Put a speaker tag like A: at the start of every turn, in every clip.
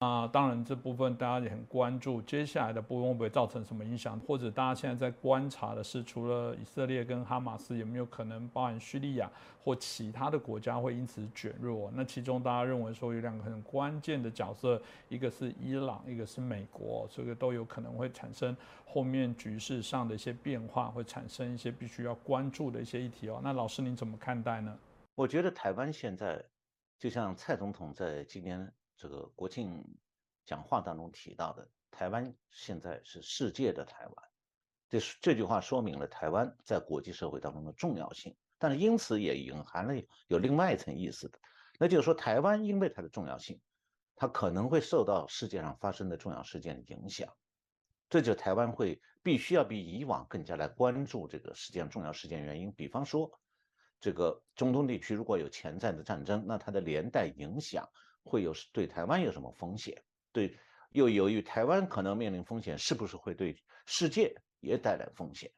A: 啊，当然这部分大家也很关注，接下来的部分会不会造成什么影响？或者大家现在在观察的是，除了以色列跟哈马斯，有没有可能包含叙利亚或其他的国家会因此卷入？那其中大家认为说有两个很关键的角色，一个是伊朗，一个是美国，这个都有可能会产生后面局势上的一些变化，会产生一些必须要关注的一些议题哦。那老师您怎么看待呢？
B: 我觉得台湾现在就像蔡总统在今年。这个国庆讲话当中提到的，台湾现在是世界的台湾，这是这句话说明了台湾在国际社会当中的重要性。但是因此也隐含了有另外一层意思的，那就是说台湾因为它的重要性，它可能会受到世界上发生的重要事件的影响，这就台湾会必须要比以往更加来关注这个世界上重要事件原因。比方说，这个中东地区如果有潜在的战争，那它的连带影响。会有对台湾有什么风险？对，又由于台湾可能面临风险，是不是会对世界也带来风险？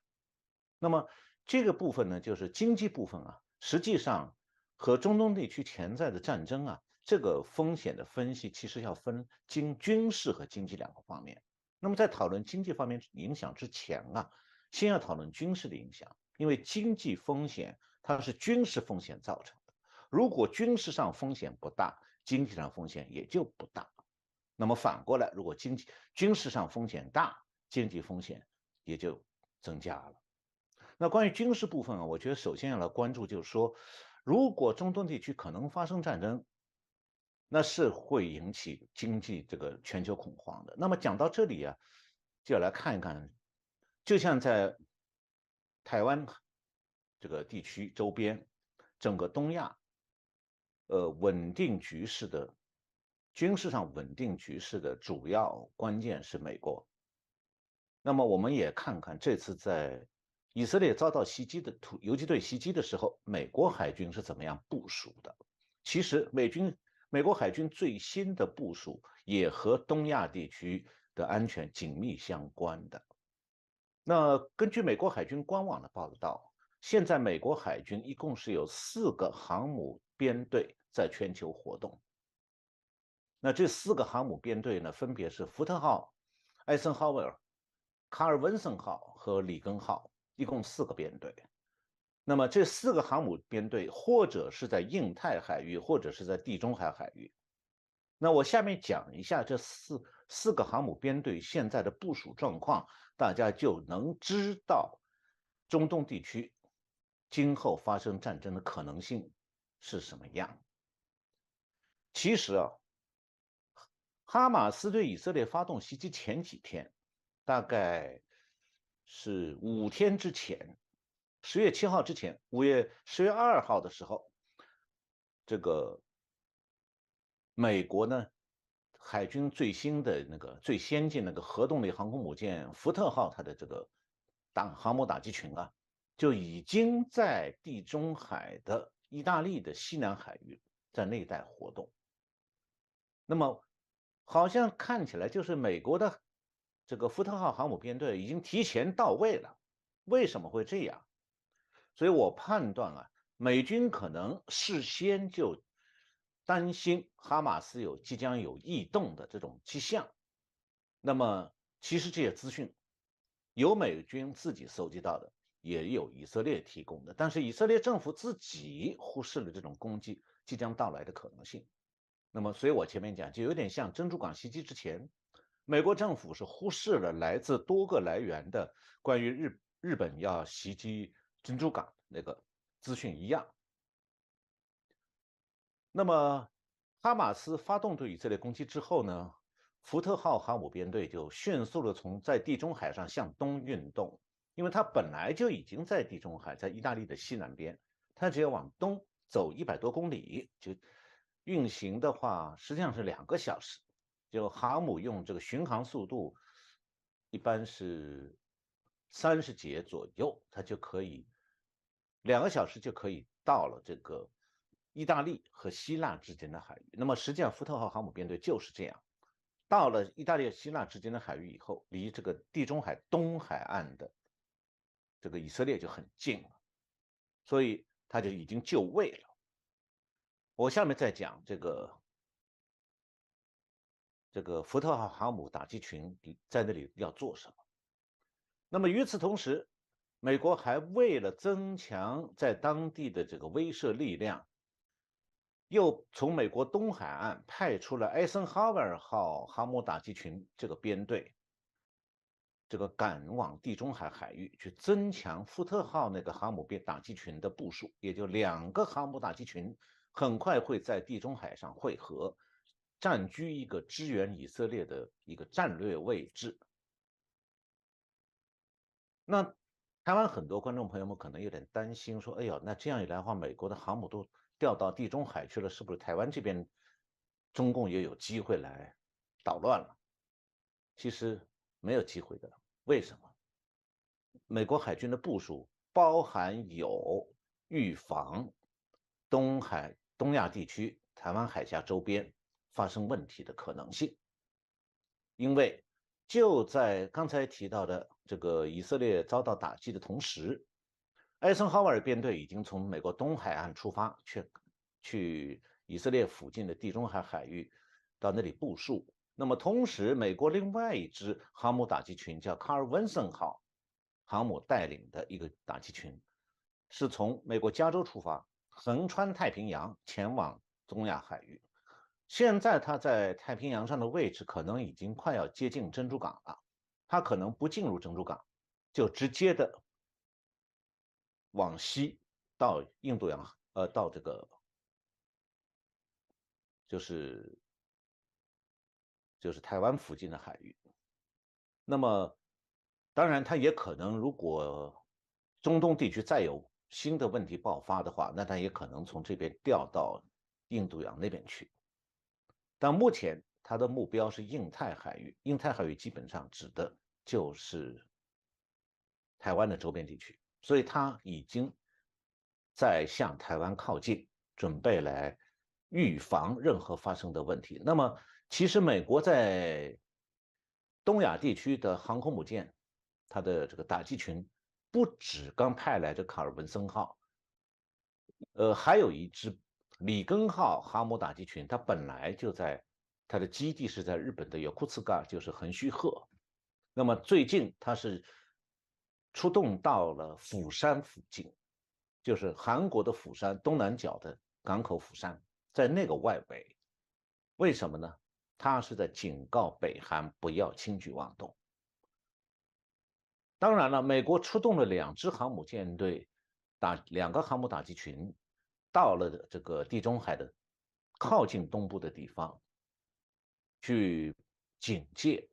B: 那么这个部分呢，就是经济部分啊，实际上和中东地区潜在的战争啊，这个风险的分析其实要分经军事和经济两个方面。那么在讨论经济方面影响之前啊，先要讨论军事的影响，因为经济风险它是军事风险造成的。如果军事上风险不大，经济上风险也就不大，那么反过来，如果经济军事上风险大，经济风险也就增加了。那关于军事部分啊，我觉得首先要来关注，就是说，如果中东地区可能发生战争，那是会引起经济这个全球恐慌的。那么讲到这里啊，就要来看一看，就像在台湾这个地区周边，整个东亚。呃，稳定局势的军事上稳定局势的主要关键是美国。那么，我们也看看这次在以色列遭到袭击的突游击队袭击的时候，美国海军是怎么样部署的？其实，美军美国海军最新的部署也和东亚地区的安全紧密相关的。那根据美国海军官网的报道，现在美国海军一共是有四个航母编队。在全球活动，那这四个航母编队呢，分别是福特号、艾森豪威尔、卡尔文森号和里根号，一共四个编队。那么这四个航母编队，或者是在印太海域，或者是在地中海海域。那我下面讲一下这四四个航母编队现在的部署状况，大家就能知道中东地区今后发生战争的可能性是什么样。其实啊，哈马斯对以色列发动袭击前几天，大概是五天之前，十月七号之前，五月十月二号的时候，这个美国呢，海军最新的那个最先进那个核动力航空母舰福特号，它的这个打航母打击群啊，就已经在地中海的意大利的西南海域在那一带活动。那么，好像看起来就是美国的这个福特号航母编队已经提前到位了。为什么会这样？所以我判断啊，美军可能事先就担心哈马斯有即将有异动的这种迹象。那么，其实这些资讯有美军自己搜集到的，也有以色列提供的，但是以色列政府自己忽视了这种攻击即将到来的可能性。那么，所以我前面讲，就有点像珍珠港袭击之前，美国政府是忽视了来自多个来源的关于日日本要袭击珍珠港那个资讯一样。那么，哈马斯发动对以色列攻击之后呢，福特号航母编队就迅速的从在地中海上向东运动，因为它本来就已经在地中海，在意大利的西南边，它只要往东走一百多公里就。运行的话，实际上是两个小时。就航母用这个巡航速度，一般是三十节左右，它就可以两个小时就可以到了这个意大利和希腊之间的海域。那么，实际上福特号航母编队就是这样，到了意大利、希腊之间的海域以后，离这个地中海东海岸的这个以色列就很近了，所以他就已经就位了。我下面再讲这个这个福特号航母打击群在那里要做什么。那么与此同时，美国还为了增强在当地的这个威慑力量，又从美国东海岸派出了艾森豪威尔号航母打击群这个编队，这个赶往地中海海域去增强福特号那个航母编打击群的部署，也就两个航母打击群很快会在地中海上汇合，占据一个支援以色列的一个战略位置。那台湾很多观众朋友们可能有点担心，说：“哎呦，那这样一来的话，美国的航母都调到地中海去了，是不是台湾这边中共也有机会来捣乱了？”其实没有机会的。为什么？美国海军的部署包含有预防东海、东亚地区、台湾海峡周边发生问题的可能性，因为就在刚才提到的。这个以色列遭到打击的同时，艾森豪威尔编队已经从美国东海岸出发，去去以色列附近的地中海海域，到那里部署。那么同时，美国另外一支航母打击群叫卡尔文森号航母带领的一个打击群，是从美国加州出发，横穿太平洋前往中亚海域。现在它在太平洋上的位置可能已经快要接近珍珠港了。它可能不进入珍珠港，就直接的往西到印度洋，呃，到这个就是就是台湾附近的海域。那么，当然，它也可能，如果中东地区再有新的问题爆发的话，那它也可能从这边调到印度洋那边去。但目前它的目标是印太海域，印太海域基本上指的。就是台湾的周边地区，所以他已经在向台湾靠近，准备来预防任何发生的问题。那么，其实美国在东亚地区的航空母舰，它的这个打击群不止刚派来的卡尔文森号，呃，还有一支里根号航母打击群，它本来就在它的基地是在日本的有库茨嘎，就是横须贺。那么最近它是出动到了釜山附近，就是韩国的釜山东南角的港口釜山，在那个外围。为什么呢？他是在警告北韩不要轻举妄动。当然了，美国出动了两支航母舰队，打两个航母打击群，到了这个地中海的靠近东部的地方去警戒。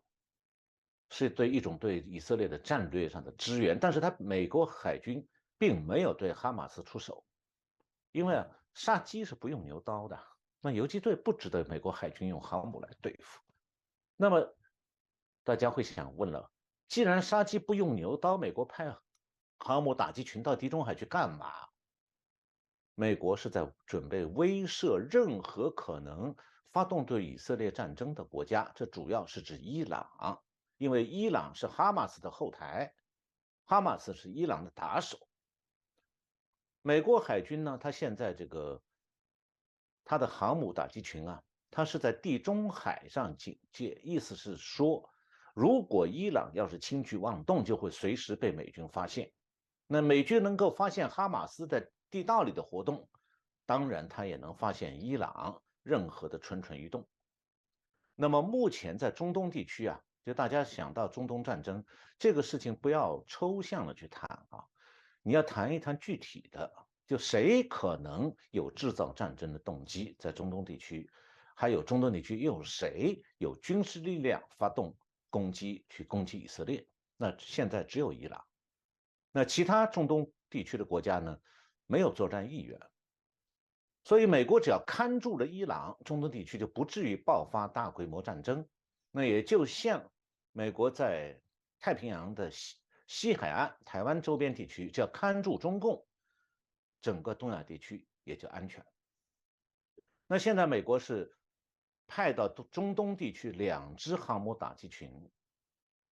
B: 是对一种对以色列的战略上的支援，但是他美国海军并没有对哈马斯出手，因为啊，杀鸡是不用牛刀的，那游击队不值得美国海军用航母来对付。那么大家会想问了，既然杀鸡不用牛刀，美国派航母打击群到地中海去干嘛？美国是在准备威慑任何可能发动对以色列战争的国家，这主要是指伊朗。因为伊朗是哈马斯的后台，哈马斯是伊朗的打手。美国海军呢，它现在这个它的航母打击群啊，它是在地中海上警戒，意思是说，如果伊朗要是轻举妄动，就会随时被美军发现。那美军能够发现哈马斯在地道里的活动，当然他也能发现伊朗任何的蠢蠢欲动。那么目前在中东地区啊。就大家想到中东战争这个事情，不要抽象的去谈啊，你要谈一谈具体的，就谁可能有制造战争的动机在中东地区，还有中东地区又有谁有军事力量发动攻击去攻击以色列？那现在只有伊朗，那其他中东地区的国家呢，没有作战意愿，所以美国只要看住了伊朗，中东地区就不至于爆发大规模战争，那也就像。美国在太平洋的西西海岸、台湾周边地区，叫看住中共，整个东亚地区也就安全。那现在美国是派到中东地区两支航母打击群，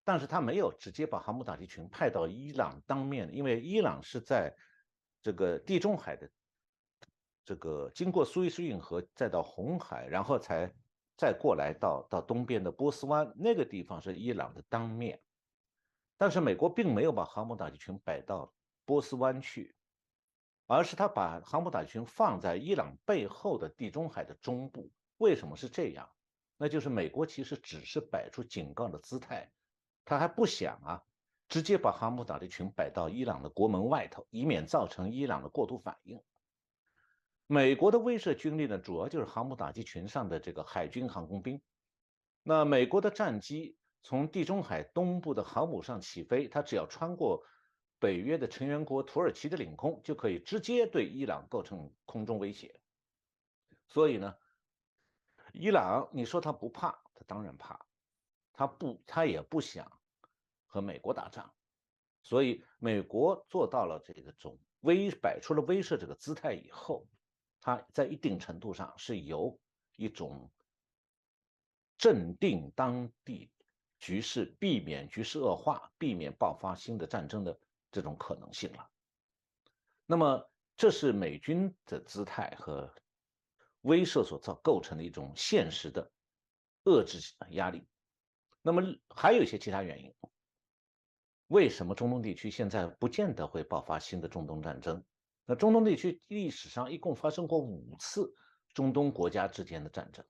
B: 但是他没有直接把航母打击群派到伊朗当面，因为伊朗是在这个地中海的这个经过苏伊士运河，再到红海，然后才再过来到到东边的波斯湾那个地方是伊朗的当面，但是美国并没有把航母打击群摆到波斯湾去，而是他把航母打击群放在伊朗背后的地中海的中部。为什么是这样？那就是美国其实只是摆出警告的姿态，他还不想啊，直接把航母打击群摆到伊朗的国门外头，以免造成伊朗的过度反应。美国的威慑军力呢，主要就是航母打击群上的这个海军航空兵。那美国的战机从地中海东部的航母上起飞，它只要穿过北约的成员国土耳其的领空，就可以直接对伊朗构成空中威胁。所以呢。伊朗，你说他不怕？他当然怕，他不，他也不想和美国打仗，所以美国做到了这个种威，摆出了威慑这个姿态以后，他在一定程度上是有一种镇定当地局势，避免局势恶化，避免爆发新的战争的这种可能性了。那么，这是美军的姿态和。威慑所造构成的一种现实的遏制压力，那么还有一些其他原因。为什么中东地区现在不见得会爆发新的中东战争？那中东地区历史上一共发生过五次中东国家之间的战争，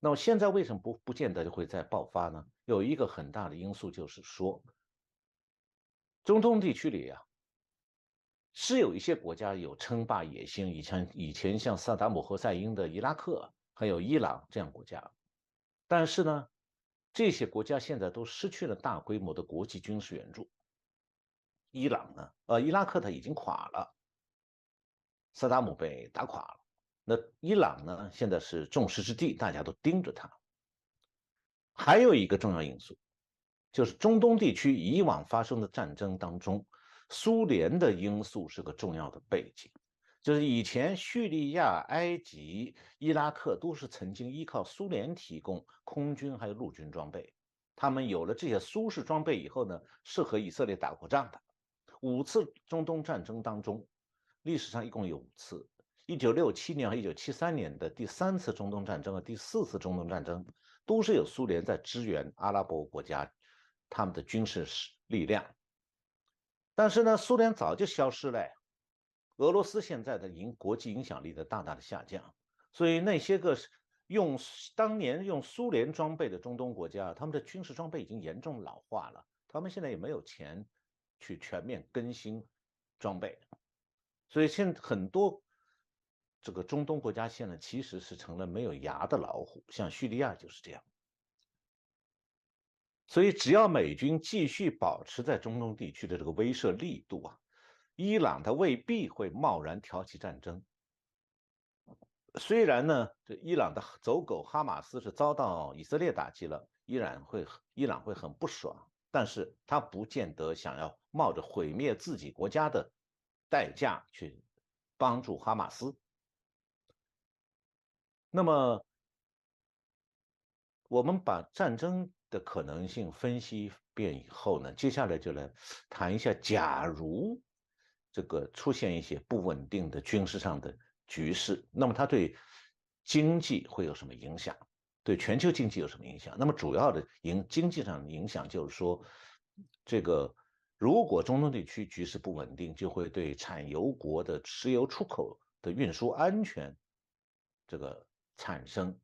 B: 那么现在为什么不不见得就会再爆发呢？有一个很大的因素就是说，中东地区里啊。是有一些国家有称霸野心，以前以前像萨达姆侯赛因的伊拉克，还有伊朗这样国家，但是呢，这些国家现在都失去了大规模的国际军事援助。伊朗呢，呃，伊拉克它已经垮了，萨达姆被打垮了，那伊朗呢，现在是众矢之的，大家都盯着它。还有一个重要因素，就是中东地区以往发生的战争当中。苏联的因素是个重要的背景，就是以前叙利亚、埃及、伊拉克都是曾经依靠苏联提供空军还有陆军装备，他们有了这些苏式装备以后呢，是和以色列打过仗的。五次中东战争当中，历史上一共有五次：一九六七年和一九七三年的第三次中东战争和第四次中东战争，都是有苏联在支援阿拉伯国家他们的军事力量。但是呢，苏联早就消失了，俄罗斯现在的影国际影响力的大大的下降，所以那些个用当年用苏联装备的中东国家，他们的军事装备已经严重老化了，他们现在也没有钱去全面更新装备，所以现很多这个中东国家现在其实是成了没有牙的老虎，像叙利亚就是这样。所以，只要美军继续保持在中东地区的这个威慑力度啊，伊朗它未必会贸然挑起战争。虽然呢，这伊朗的走狗哈马斯是遭到以色列打击了，依然会伊朗会很不爽，但是他不见得想要冒着毁灭自己国家的代价去帮助哈马斯。那么，我们把战争。的可能性分析遍以后呢，接下来就来谈一下，假如这个出现一些不稳定的军事上的局势，那么它对经济会有什么影响？对全球经济有什么影响？那么主要的影经济上的影响就是说，这个如果中东地区局势不稳定，就会对产油国的石油出口的运输安全这个产生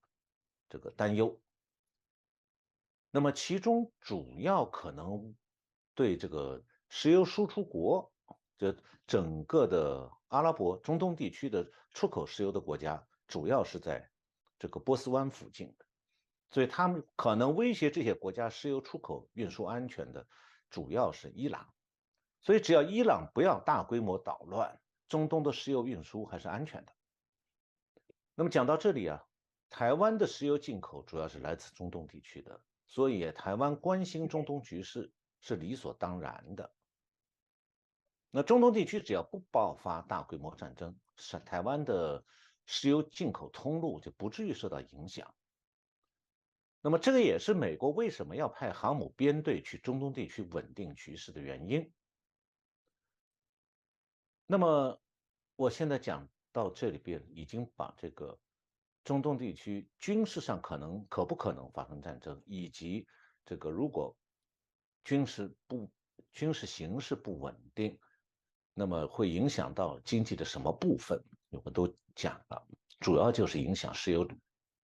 B: 这个担忧。那么，其中主要可能对这个石油输出国，这整个的阿拉伯中东地区的出口石油的国家，主要是在这个波斯湾附近的，所以他们可能威胁这些国家石油出口运输安全的，主要是伊朗。所以，只要伊朗不要大规模捣乱，中东的石油运输还是安全的。那么讲到这里啊，台湾的石油进口主要是来自中东地区的。所以，台湾关心中东局势是理所当然的。那中东地区只要不爆发大规模战争，是台湾的石油进口通路就不至于受到影响。那么，这个也是美国为什么要派航母编队去中东地区稳定局势的原因。那么，我现在讲到这里边，已经把这个中东地区军事上可能可不可能发生战争，以及这个如果军事不军事形势不稳定，那么会影响到经济的什么部分？我们都讲了，主要就是影响石油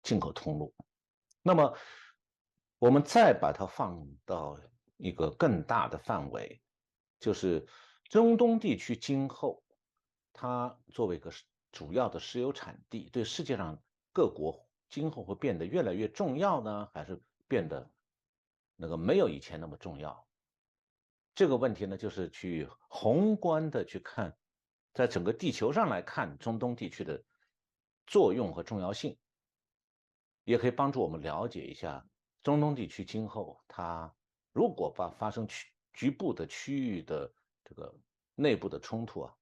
B: 进口通路。那么我们再把它放到一个更大的范围，就是中东地区今后它作为一个主要的石油产地，对世界上。各国今后会变得越来越重要呢，还是变得那个没有以前那么重要？这个问题呢，就是去宏观的去看，在整个地球上来看中东地区的作用和重要性，也可以帮助我们了解一下中东地区今后它如果发发生区局部的区域的这个内部的冲突啊，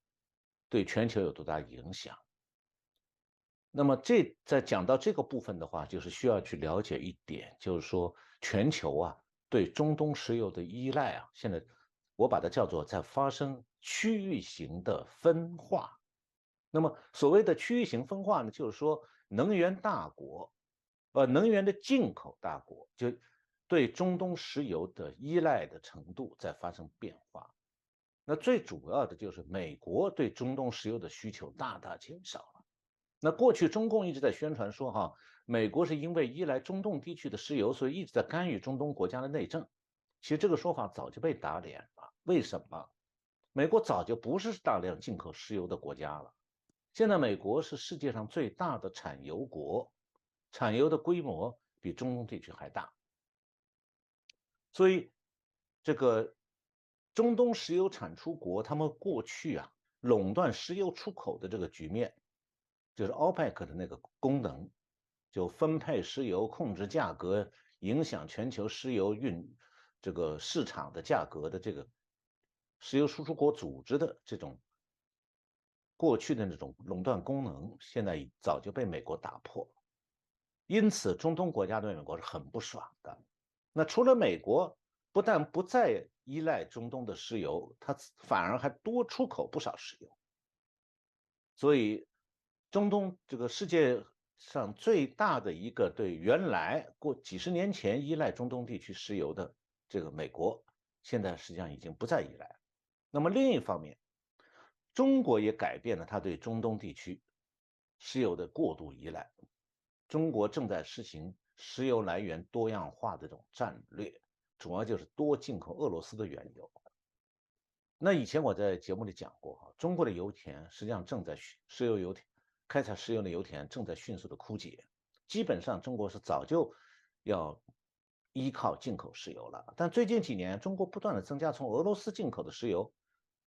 B: 对全球有多大影响？那么这在讲到这个部分的话，就是需要去了解一点，就是说全球啊对中东石油的依赖啊，现在我把它叫做在发生区域型的分化。那么所谓的区域型分化呢，就是说能源大国，呃，能源的进口大国，就对中东石油的依赖的程度在发生变化。那最主要的就是美国对中东石油的需求大大减少。那过去中共一直在宣传说，哈，美国是因为依赖中东地区的石油，所以一直在干预中东国家的内政。其实这个说法早就被打脸了。为什么？美国早就不是大量进口石油的国家了。现在美国是世界上最大的产油国，产油的规模比中东地区还大。所以，这个中东石油产出国，他们过去啊垄断石油出口的这个局面。就是 OPEC 的那个功能，就分配石油、控制价格、影响全球石油运这个市场的价格的这个石油输出国组织的这种过去的那种垄断功能，现在早就被美国打破。因此，中东国家对美国是很不爽的。那除了美国不但不再依赖中东的石油，它反而还多出口不少石油，所以。中东这个世界上最大的一个对原来过几十年前依赖中东地区石油的这个美国，现在实际上已经不再依赖。那么另一方面，中国也改变了它对中东地区石油的过度依赖。中国正在实行石油来源多样化的这种战略，主要就是多进口俄罗斯的原油。那以前我在节目里讲过哈，中国的油田实际上正在石油油田。开采石油的油田正在迅速的枯竭，基本上中国是早就要依靠进口石油了。但最近几年，中国不断的增加从俄罗斯进口的石油，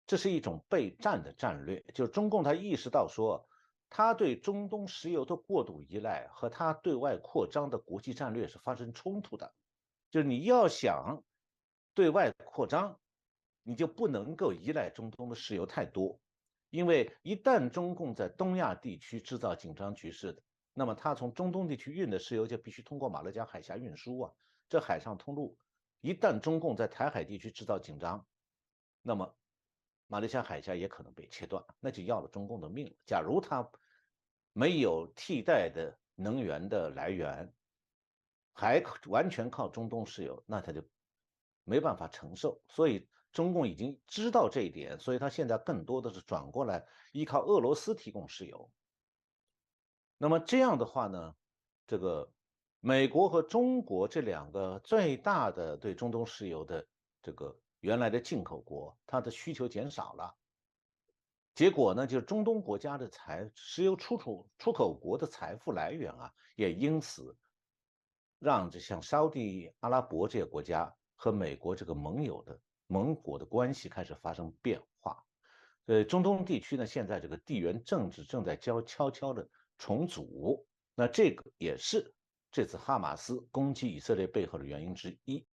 B: 这是一种备战的战略。就是中共他意识到说，他对中东石油的过度依赖和他对外扩张的国际战略是发生冲突的。就是你要想对外扩张，你就不能够依赖中东的石油太多。因为一旦中共在东亚地区制造紧张局势，那么他从中东地区运的石油就必须通过马六甲海峡运输啊。这海上通路一旦中共在台海地区制造紧张，那么马六甲海峡也可能被切断，那就要了中共的命。假如他没有替代的能源的来源，还完全靠中东石油，那他就没办法承受。所以。中共已经知道这一点，所以他现在更多的是转过来依靠俄罗斯提供石油。那么这样的话呢，这个美国和中国这两个最大的对中东石油的这个原来的进口国，它的需求减少了，结果呢，就是中东国家的财石油出口出口国的财富来源啊，也因此让这像沙地阿拉伯这些国家和美国这个盟友的。蒙古的关系开始发生变化，呃，中东地区呢，现在这个地缘政治正在悄悄悄的重组，那这个也是这次哈马斯攻击以色列背后的原因之一。